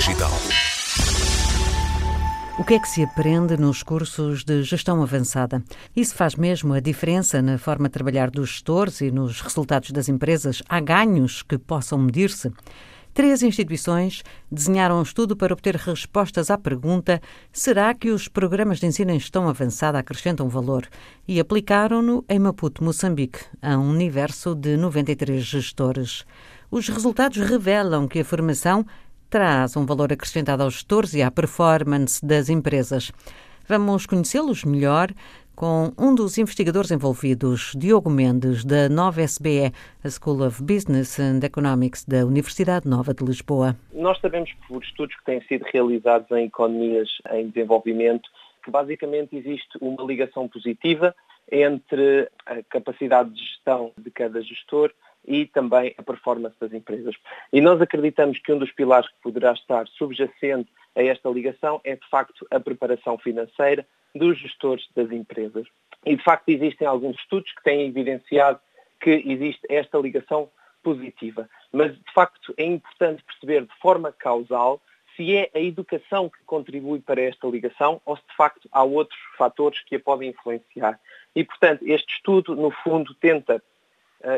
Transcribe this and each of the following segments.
Digital. O que é que se aprende nos cursos de gestão avançada? Isso faz mesmo a diferença na forma de trabalhar dos gestores e nos resultados das empresas? Há ganhos que possam medir-se? Três instituições desenharam um estudo para obter respostas à pergunta: será que os programas de ensino em gestão avançada acrescentam valor? E aplicaram-no em Maputo, Moçambique, a um universo de 93 gestores. Os resultados revelam que a formação traz um valor acrescentado aos gestores e à performance das empresas. Vamos conhecê-los melhor com um dos investigadores envolvidos, Diogo Mendes, da Nova SBE, a School of Business and Economics da Universidade Nova de Lisboa. Nós sabemos por estudos que têm sido realizados em economias em desenvolvimento que basicamente existe uma ligação positiva entre a capacidade de gestão de cada gestor e também a performance das empresas. E nós acreditamos que um dos pilares que poderá estar subjacente a esta ligação é, de facto, a preparação financeira dos gestores das empresas. E, de facto, existem alguns estudos que têm evidenciado que existe esta ligação positiva. Mas, de facto, é importante perceber de forma causal se é a educação que contribui para esta ligação ou se, de facto, há outros fatores que a podem influenciar. E, portanto, este estudo, no fundo, tenta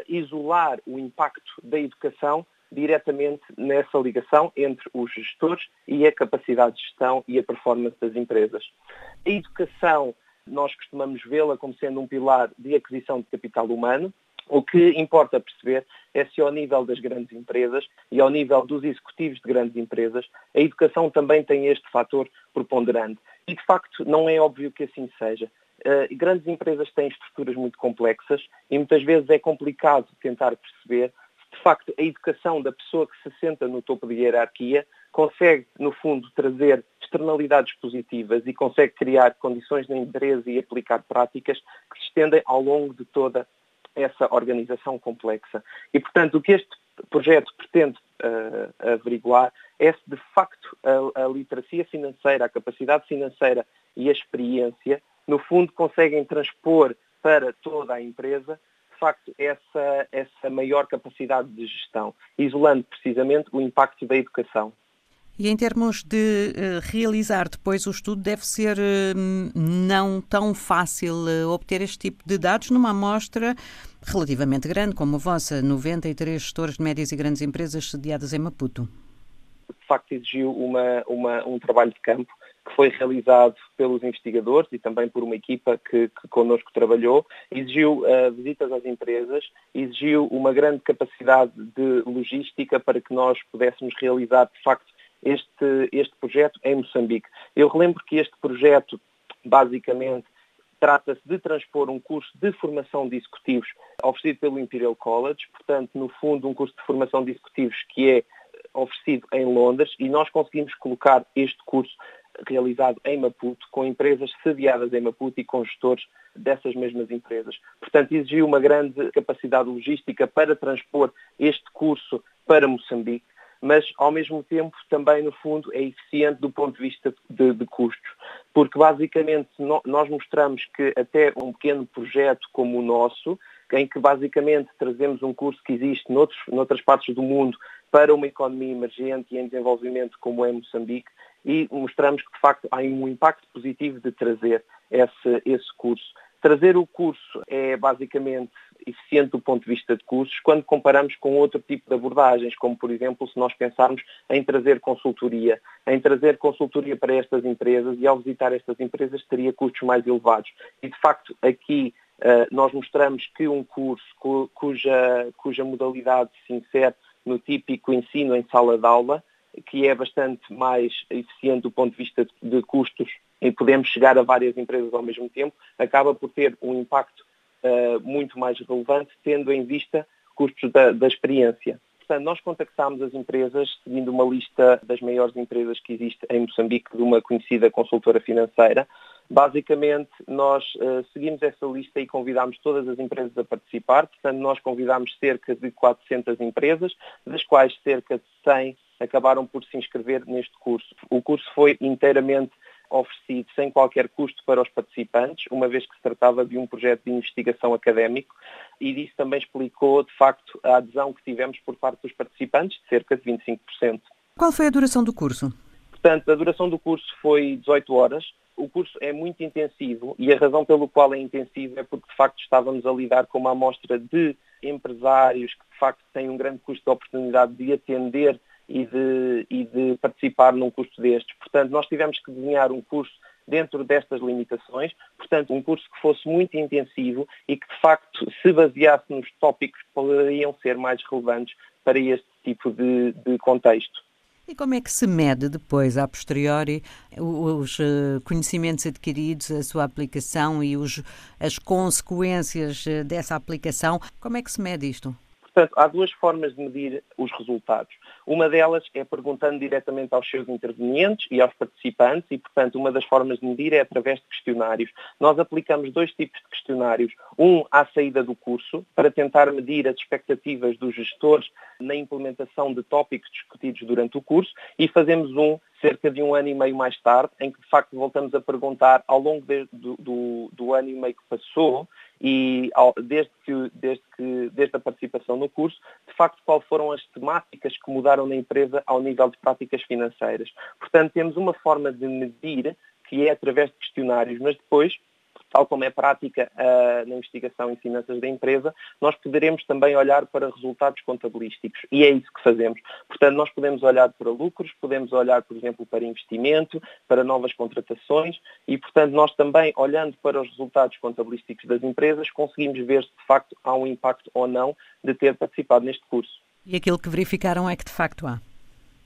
isolar o impacto da educação diretamente nessa ligação entre os gestores e a capacidade de gestão e a performance das empresas. A educação, nós costumamos vê-la como sendo um pilar de aquisição de capital humano. O que importa perceber é se ao nível das grandes empresas e ao nível dos executivos de grandes empresas, a educação também tem este fator preponderante. E de facto não é óbvio que assim seja. Uh, grandes empresas têm estruturas muito complexas e muitas vezes é complicado tentar perceber de facto, a educação da pessoa que se senta no topo da hierarquia consegue, no fundo, trazer externalidades positivas e consegue criar condições de empresa e aplicar práticas que se estendem ao longo de toda essa organização complexa. E, portanto, o que este projeto pretende uh, averiguar é se, de facto, a, a literacia financeira, a capacidade financeira e a experiência, no fundo, conseguem transpor para toda a empresa facto, essa, essa maior capacidade de gestão, isolando precisamente o impacto da educação. E em termos de uh, realizar depois o estudo, deve ser uh, não tão fácil uh, obter este tipo de dados numa amostra relativamente grande, como a vossa, 93 gestores de médias e grandes empresas sediadas em Maputo. De facto, exigiu uma, uma, um trabalho de campo que foi realizado pelos investigadores e também por uma equipa que, que connosco trabalhou, exigiu uh, visitas às empresas, exigiu uma grande capacidade de logística para que nós pudéssemos realizar, de facto, este, este projeto em Moçambique. Eu relembro que este projeto, basicamente, trata-se de transpor um curso de formação de executivos oferecido pelo Imperial College, portanto, no fundo, um curso de formação de executivos que é oferecido em Londres e nós conseguimos colocar este curso realizado em Maputo, com empresas sediadas em Maputo e com gestores dessas mesmas empresas. Portanto, exigiu uma grande capacidade logística para transpor este curso para Moçambique, mas ao mesmo tempo também, no fundo, é eficiente do ponto de vista de, de custos, porque basicamente no, nós mostramos que até um pequeno projeto como o nosso, em que basicamente trazemos um curso que existe noutros, noutras partes do mundo para uma economia emergente e em desenvolvimento como é Moçambique, e mostramos que, de facto, há um impacto positivo de trazer esse, esse curso. Trazer o curso é basicamente eficiente do ponto de vista de custos quando comparamos com outro tipo de abordagens, como por exemplo se nós pensarmos em trazer consultoria, em trazer consultoria para estas empresas e ao visitar estas empresas teria custos mais elevados. E de facto aqui uh, nós mostramos que um curso cu, cuja, cuja modalidade se insere no típico ensino em sala de aula que é bastante mais eficiente do ponto de vista de custos podemos chegar a várias empresas ao mesmo tempo, acaba por ter um impacto uh, muito mais relevante, tendo em vista custos da, da experiência. Portanto, nós contactámos as empresas seguindo uma lista das maiores empresas que existe em Moçambique, de uma conhecida consultora financeira. Basicamente, nós uh, seguimos essa lista e convidámos todas as empresas a participar. Portanto, nós convidámos cerca de 400 empresas, das quais cerca de 100 acabaram por se inscrever neste curso. O curso foi inteiramente oferecido sem qualquer custo para os participantes, uma vez que se tratava de um projeto de investigação académico, e disso também explicou, de facto, a adesão que tivemos por parte dos participantes, de cerca de 25%. Qual foi a duração do curso? Portanto, a duração do curso foi 18 horas. O curso é muito intensivo e a razão pelo qual é intensivo é porque, de facto, estávamos a lidar com uma amostra de empresários que, de facto, têm um grande custo de oportunidade de atender e de, e de participar num curso destes. Portanto, nós tivemos que desenhar um curso dentro destas limitações, portanto, um curso que fosse muito intensivo e que, de facto, se baseasse nos tópicos que poderiam ser mais relevantes para este tipo de, de contexto. E como é que se mede depois, a posteriori, os eh, conhecimentos adquiridos, a sua aplicação e os, as consequências eh, dessa aplicação? Como é que se mede isto? Portanto, há duas formas de medir os resultados. Uma delas é perguntando diretamente aos seus intervenientes e aos participantes e, portanto, uma das formas de medir é através de questionários. Nós aplicamos dois tipos de questionários. Um à saída do curso, para tentar medir as expectativas dos gestores na implementação de tópicos discutidos durante o curso e fazemos um cerca de um ano e meio mais tarde, em que de facto voltamos a perguntar ao longo de, do, do, do, ano e meio que passou e desde, que, desde, que, desde a participação no curso, de facto quais foram as temáticas que mudaram na empresa ao nível de práticas financeiras. Portanto, temos uma forma de medir que é através de questionários, mas depois tal como é prática uh, na investigação em finanças da empresa, nós poderemos também olhar para resultados contabilísticos e é isso que fazemos. Portanto, nós podemos olhar para lucros, podemos olhar, por exemplo, para investimento, para novas contratações e, portanto, nós também, olhando para os resultados contabilísticos das empresas, conseguimos ver se de facto há um impacto ou não de ter participado neste curso. E aquilo que verificaram é que de facto há.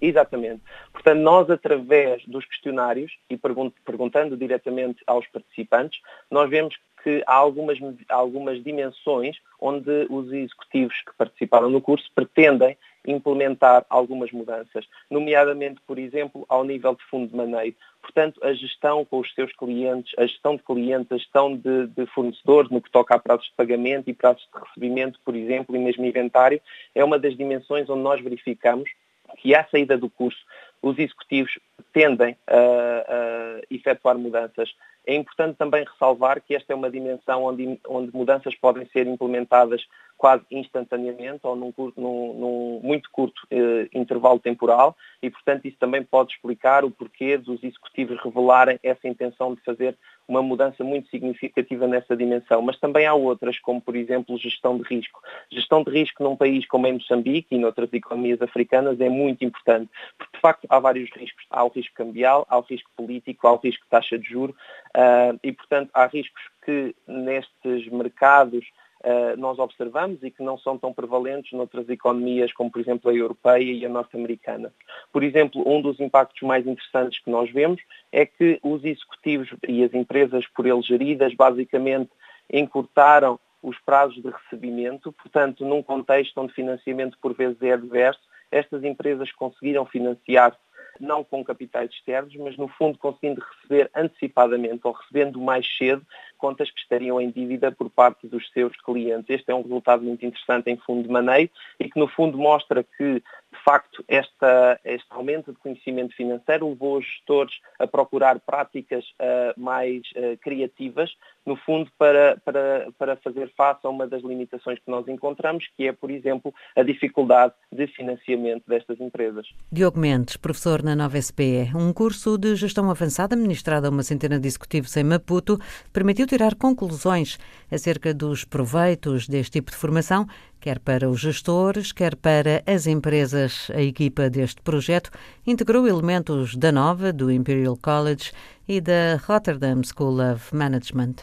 Exatamente. Portanto, nós, através dos questionários e perguntando diretamente aos participantes, nós vemos que há algumas, algumas dimensões onde os executivos que participaram no curso pretendem implementar algumas mudanças, nomeadamente, por exemplo, ao nível de fundo de maneio. Portanto, a gestão com os seus clientes, a gestão de clientes, a gestão de, de fornecedores no que toca a prazos de pagamento e prazos de recebimento, por exemplo, e mesmo inventário, é uma das dimensões onde nós verificamos que à saída do curso os executivos tendem a, a efetuar mudanças. É importante também ressalvar que esta é uma dimensão onde, onde mudanças podem ser implementadas quase instantaneamente ou num, curto, num, num muito curto eh, intervalo temporal e, portanto, isso também pode explicar o porquê dos executivos revelarem essa intenção de fazer uma mudança muito significativa nessa dimensão. Mas também há outras, como, por exemplo, gestão de risco. Gestão de risco num país como em Moçambique e noutras economias africanas é muito importante, porque, de facto, há vários riscos. Há o risco cambial, há o risco político, há o risco de taxa de juro uh, e, portanto, há riscos que nestes mercados uh, nós observamos e que não são tão prevalentes noutras economias, como por exemplo a europeia e a norte-americana. Por exemplo, um dos impactos mais interessantes que nós vemos é que os executivos e as empresas por eles geridas basicamente encurtaram os prazos de recebimento, portanto, num contexto onde financiamento por vezes é adverso, estas empresas conseguiram financiar não com capitais externos, mas no fundo conseguindo receber antecipadamente ou recebendo mais cedo contas que estariam em dívida por parte dos seus clientes. Este é um resultado muito interessante em fundo de maneio e que no fundo mostra que, facto, esta, este aumento de conhecimento financeiro levou os gestores a procurar práticas uh, mais uh, criativas, no fundo, para, para, para fazer face a uma das limitações que nós encontramos, que é, por exemplo, a dificuldade de financiamento destas empresas. Diogo Mendes, professor na Nova SPE, um curso de gestão avançada ministrado a uma centena de executivos em Maputo, permitiu tirar conclusões acerca dos proveitos deste tipo de formação, quer para os gestores, quer para as empresas. A equipa deste projeto integrou elementos da Nova, do Imperial College e da Rotterdam School of Management.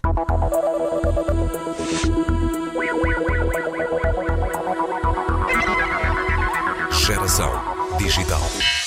Geração Digital.